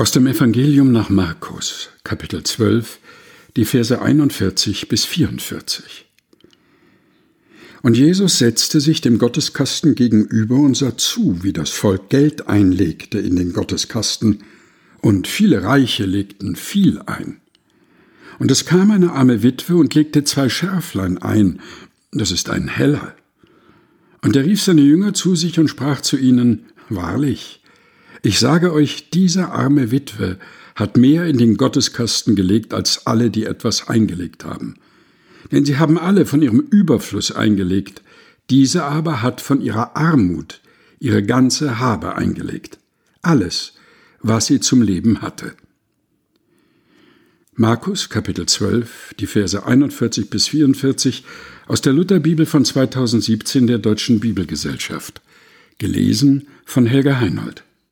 Aus dem Evangelium nach Markus, Kapitel 12, die Verse 41 bis 44. Und Jesus setzte sich dem Gotteskasten gegenüber und sah zu, wie das Volk Geld einlegte in den Gotteskasten, und viele Reiche legten viel ein. Und es kam eine arme Witwe und legte zwei Schärflein ein, das ist ein Heller. Und er rief seine Jünger zu sich und sprach zu ihnen, Wahrlich, ich sage euch, diese arme Witwe hat mehr in den Gotteskasten gelegt als alle, die etwas eingelegt haben. Denn sie haben alle von ihrem Überfluss eingelegt, diese aber hat von ihrer Armut ihre ganze Habe eingelegt. Alles, was sie zum Leben hatte. Markus Kapitel 12, die Verse 41 bis 44 aus der Lutherbibel von 2017 der Deutschen Bibelgesellschaft. Gelesen von Helga Heinold.